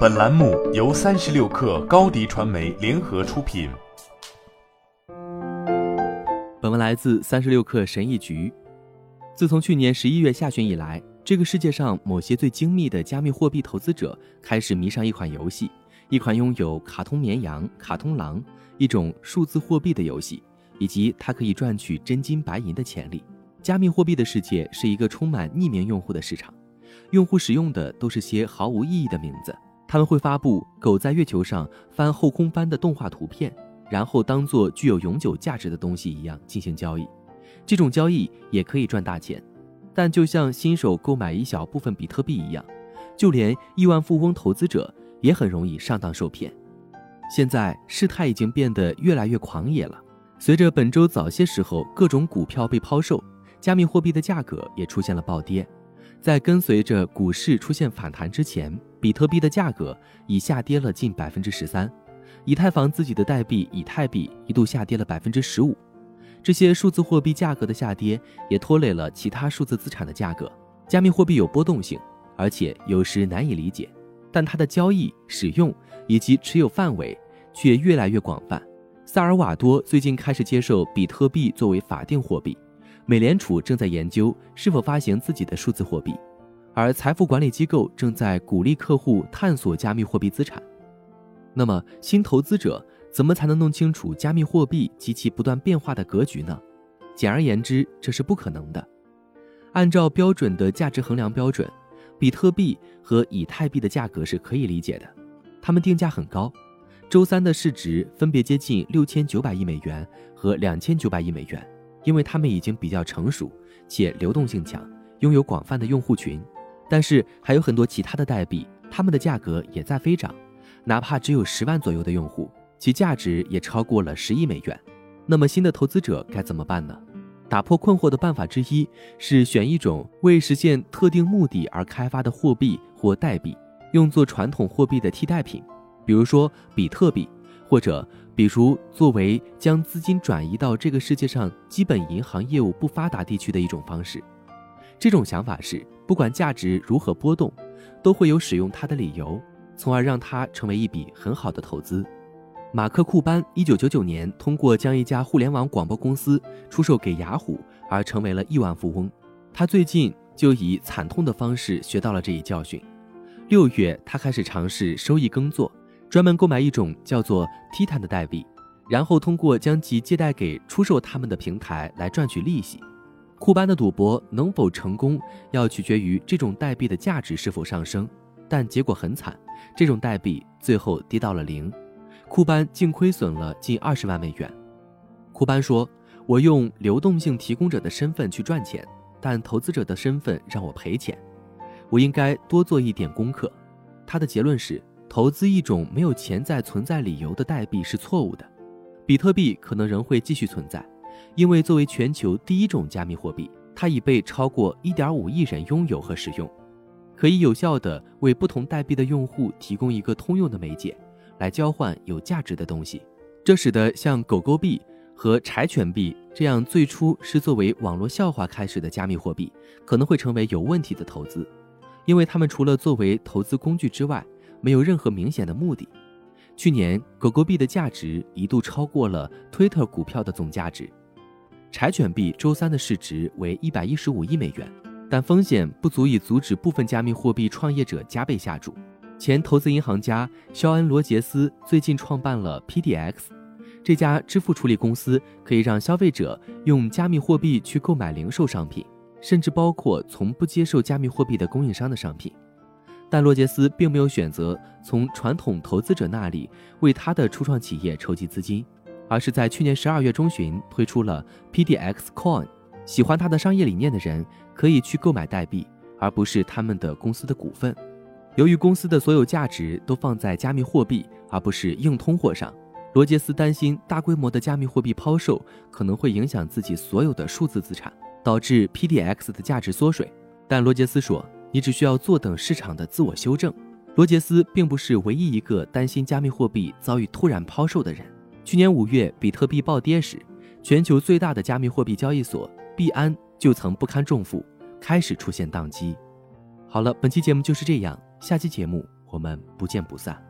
本栏目由三十六氪高低传媒联合出品。本文来自三十六氪神译局。自从去年十一月下旬以来，这个世界上某些最精密的加密货币投资者开始迷上一款游戏，一款拥有卡通绵羊、卡通狼一种数字货币的游戏，以及它可以赚取真金白银的潜力。加密货币的世界是一个充满匿名用户的市场，用户使用的都是些毫无意义的名字。他们会发布狗在月球上翻后空翻的动画图片，然后当做具有永久价值的东西一样进行交易。这种交易也可以赚大钱，但就像新手购买一小部分比特币一样，就连亿万富翁投资者也很容易上当受骗。现在事态已经变得越来越狂野了。随着本周早些时候各种股票被抛售。加密货币的价格也出现了暴跌，在跟随着股市出现反弹之前，比特币的价格已下跌了近百分之十三，以太坊自己的代币以太币一度下跌了百分之十五。这些数字货币价格的下跌也拖累了其他数字资产的价格。加密货币有波动性，而且有时难以理解，但它的交易、使用以及持有范围却越来越广泛。萨尔瓦多最近开始接受比特币作为法定货币。美联储正在研究是否发行自己的数字货币，而财富管理机构正在鼓励客户探索加密货币资产。那么，新投资者怎么才能弄清楚加密货币及其不断变化的格局呢？简而言之，这是不可能的。按照标准的价值衡量标准，比特币和以太币的价格是可以理解的，它们定价很高。周三的市值分别接近六千九百亿美元和两千九百亿美元。因为它们已经比较成熟，且流动性强，拥有广泛的用户群，但是还有很多其他的代币，它们的价格也在飞涨，哪怕只有十万左右的用户，其价值也超过了十亿美元。那么新的投资者该怎么办呢？打破困惑的办法之一是选一种为实现特定目的而开发的货币或代币，用作传统货币的替代品，比如说比特币，或者。比如，作为将资金转移到这个世界上基本银行业务不发达地区的一种方式，这种想法是，不管价值如何波动，都会有使用它的理由，从而让它成为一笔很好的投资。马克·库班一九九九年通过将一家互联网广播公司出售给雅虎而成为了亿万富翁。他最近就以惨痛的方式学到了这一教训。六月，他开始尝试收益耕作。专门购买一种叫做 Titan 的代币，然后通过将其借贷给出售他们的平台来赚取利息。库班的赌博能否成功，要取决于这种代币的价值是否上升，但结果很惨，这种代币最后跌到了零，库班净亏损了近二十万美元。库班说：“我用流动性提供者的身份去赚钱，但投资者的身份让我赔钱，我应该多做一点功课。”他的结论是。投资一种没有潜在存在理由的代币是错误的，比特币可能仍会继续存在，因为作为全球第一种加密货币，它已被超过1.5亿人拥有和使用，可以有效地为不同代币的用户提供一个通用的媒介，来交换有价值的东西。这使得像狗狗币和柴犬币这样最初是作为网络笑话开始的加密货币，可能会成为有问题的投资，因为它们除了作为投资工具之外，没有任何明显的目的。去年，狗狗币的价值一度超过了推特股票的总价值。柴犬币周三的市值为一百一十五亿美元，但风险不足以阻止部分加密货币创业者加倍下注。前投资银行家肖恩·罗杰斯最近创办了 PDX，这家支付处理公司可以让消费者用加密货币去购买零售商品，甚至包括从不接受加密货币的供应商的商品。但洛杰斯并没有选择从传统投资者那里为他的初创企业筹集资金，而是在去年十二月中旬推出了 PDX Coin。喜欢他的商业理念的人可以去购买代币，而不是他们的公司的股份。由于公司的所有价值都放在加密货币而不是硬通货上，罗杰斯担心大规模的加密货币抛售可能会影响自己所有的数字资产，导致 PDX 的价值缩水。但罗杰斯说。你只需要坐等市场的自我修正。罗杰斯并不是唯一一个担心加密货币遭遇突然抛售的人。去年五月，比特币暴跌时，全球最大的加密货币交易所币安就曾不堪重负，开始出现宕机。好了，本期节目就是这样，下期节目我们不见不散。